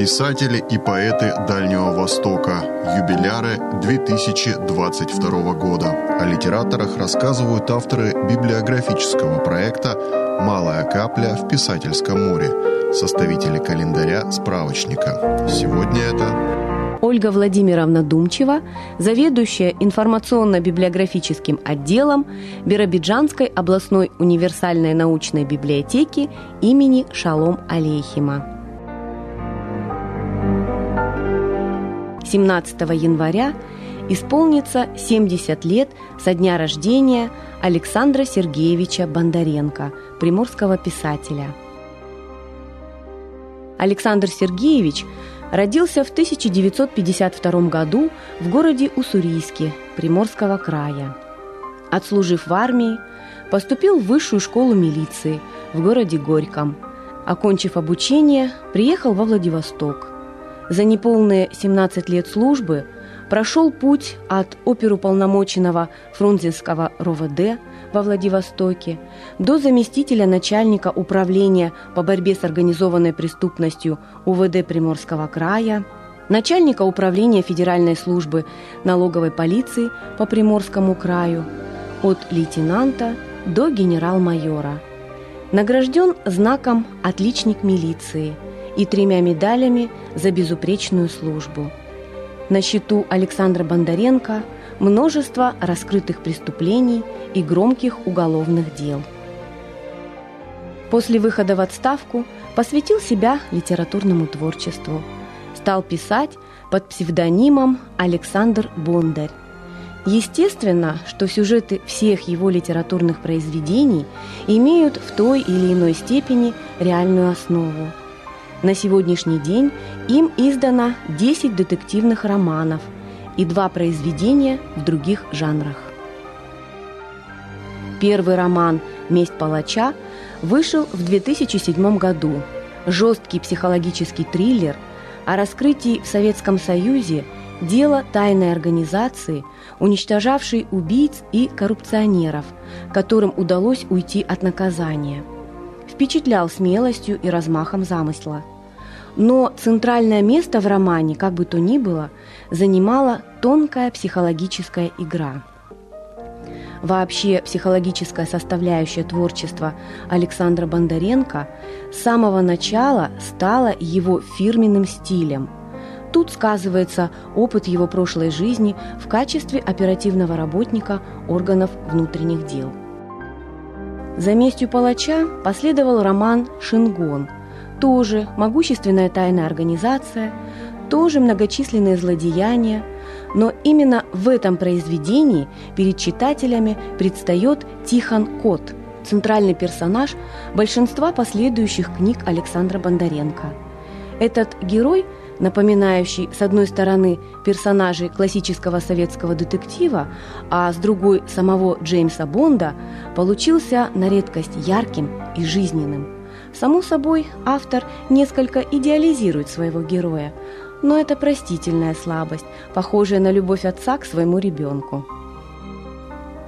Писатели и поэты Дальнего Востока. Юбиляры 2022 года. О литераторах рассказывают авторы библиографического проекта «Малая капля в писательском море», составители календаря справочника. Сегодня это Ольга Владимировна Думчева, заведующая информационно-библиографическим отделом Биробиджанской областной универсальной научной библиотеки имени Шалом Алейхима. 17 января исполнится 70 лет со дня рождения Александра Сергеевича Бондаренко, приморского писателя. Александр Сергеевич родился в 1952 году в городе Уссурийске Приморского края. Отслужив в армии, поступил в высшую школу милиции в городе Горьком. Окончив обучение, приехал во Владивосток. За неполные 17 лет службы прошел путь от оперуполномоченного Фрунзенского РОВД во Владивостоке до заместителя начальника управления по борьбе с организованной преступностью УВД Приморского края, начальника управления Федеральной службы налоговой полиции по Приморскому краю, от лейтенанта до генерал-майора. Награжден знаком «Отличник милиции» – и тремя медалями за безупречную службу. На счету Александра Бондаренко множество раскрытых преступлений и громких уголовных дел. После выхода в отставку посвятил себя литературному творчеству. Стал писать под псевдонимом Александр Бондарь. Естественно, что сюжеты всех его литературных произведений имеют в той или иной степени реальную основу – на сегодняшний день им издано 10 детективных романов и два произведения в других жанрах. Первый роман «Месть палача» вышел в 2007 году. Жесткий психологический триллер о раскрытии в Советском Союзе дела тайной организации, уничтожавшей убийц и коррупционеров, которым удалось уйти от наказания – впечатлял смелостью и размахом замысла. Но центральное место в романе, как бы то ни было, занимала тонкая психологическая игра. Вообще психологическая составляющая творчества Александра Бондаренко с самого начала стала его фирменным стилем. Тут сказывается опыт его прошлой жизни в качестве оперативного работника органов внутренних дел. За местью палача последовал роман «Шингон», тоже могущественная тайная организация, тоже многочисленные злодеяния, но именно в этом произведении перед читателями предстает Тихон Кот, центральный персонаж большинства последующих книг Александра Бондаренко. Этот герой – напоминающий, с одной стороны, персонажей классического советского детектива, а с другой – самого Джеймса Бонда, получился на редкость ярким и жизненным. Само собой, автор несколько идеализирует своего героя, но это простительная слабость, похожая на любовь отца к своему ребенку.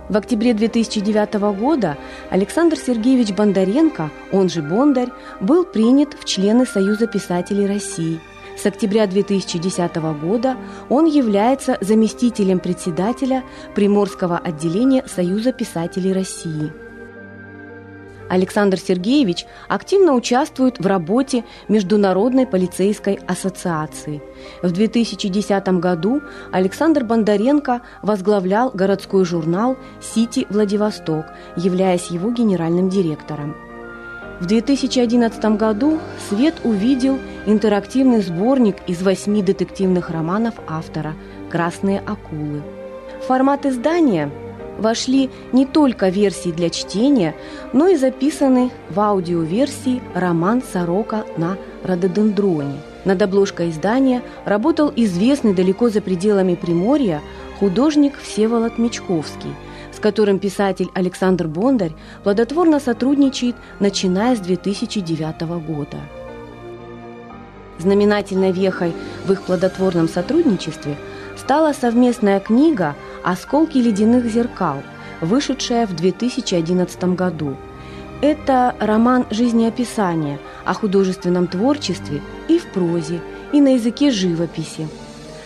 В октябре 2009 года Александр Сергеевич Бондаренко, он же Бондарь, был принят в члены Союза писателей России – с октября 2010 года он является заместителем председателя Приморского отделения Союза писателей России. Александр Сергеевич активно участвует в работе Международной полицейской ассоциации. В 2010 году Александр Бондаренко возглавлял городской журнал «Сити Владивосток», являясь его генеральным директором. В 2011 году свет увидел интерактивный сборник из восьми детективных романов автора «Красные акулы». В формат издания вошли не только версии для чтения, но и записанный в аудиоверсии роман «Сорока на рододендроне». Над обложкой издания работал известный далеко за пределами Приморья художник Всеволод Мечковский – которым писатель Александр Бондарь плодотворно сотрудничает, начиная с 2009 года. Знаменательной вехой в их плодотворном сотрудничестве стала совместная книга «Осколки ледяных зеркал», вышедшая в 2011 году. Это роман жизнеописания о художественном творчестве и в прозе, и на языке живописи.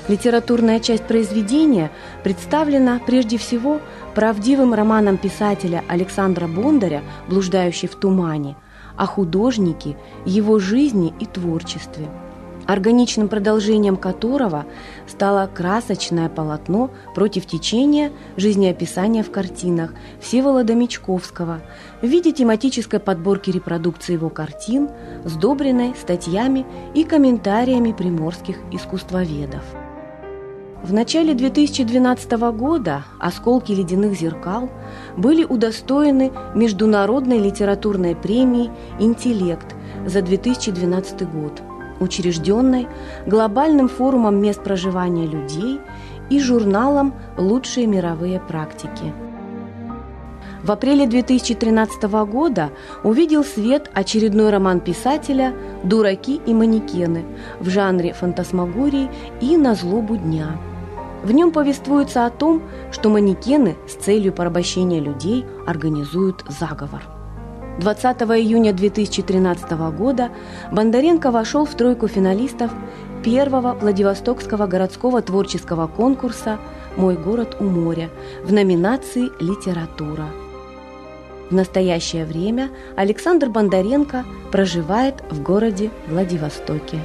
Литературная часть произведения представлена прежде всего правдивым романом писателя Александра Бондаря «Блуждающий в тумане», о художнике, его жизни и творчестве – органичным продолжением которого стало красочное полотно против течения жизнеописания в картинах Всеволода Мечковского в виде тематической подборки репродукции его картин, сдобренной статьями и комментариями приморских искусствоведов. В начале 2012 года «Осколки ледяных зеркал» были удостоены Международной литературной премии «Интеллект» за 2012 год – учрежденной Глобальным форумом мест проживания людей и журналом «Лучшие мировые практики». В апреле 2013 года увидел свет очередной роман писателя «Дураки и манекены» в жанре фантасмагории и «На злобу дня». В нем повествуется о том, что манекены с целью порабощения людей организуют заговор – 20 июня 2013 года Бондаренко вошел в тройку финалистов первого Владивостокского городского творческого конкурса «Мой город у моря» в номинации «Литература». В настоящее время Александр Бондаренко проживает в городе Владивостоке.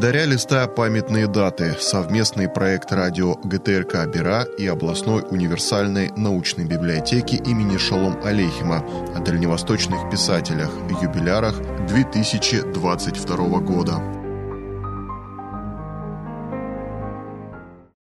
Календаря листая памятные даты, совместный проект радио ГТРК «Бера» и областной универсальной научной библиотеки имени Шалом Алейхима о дальневосточных писателях, юбилярах 2022 года.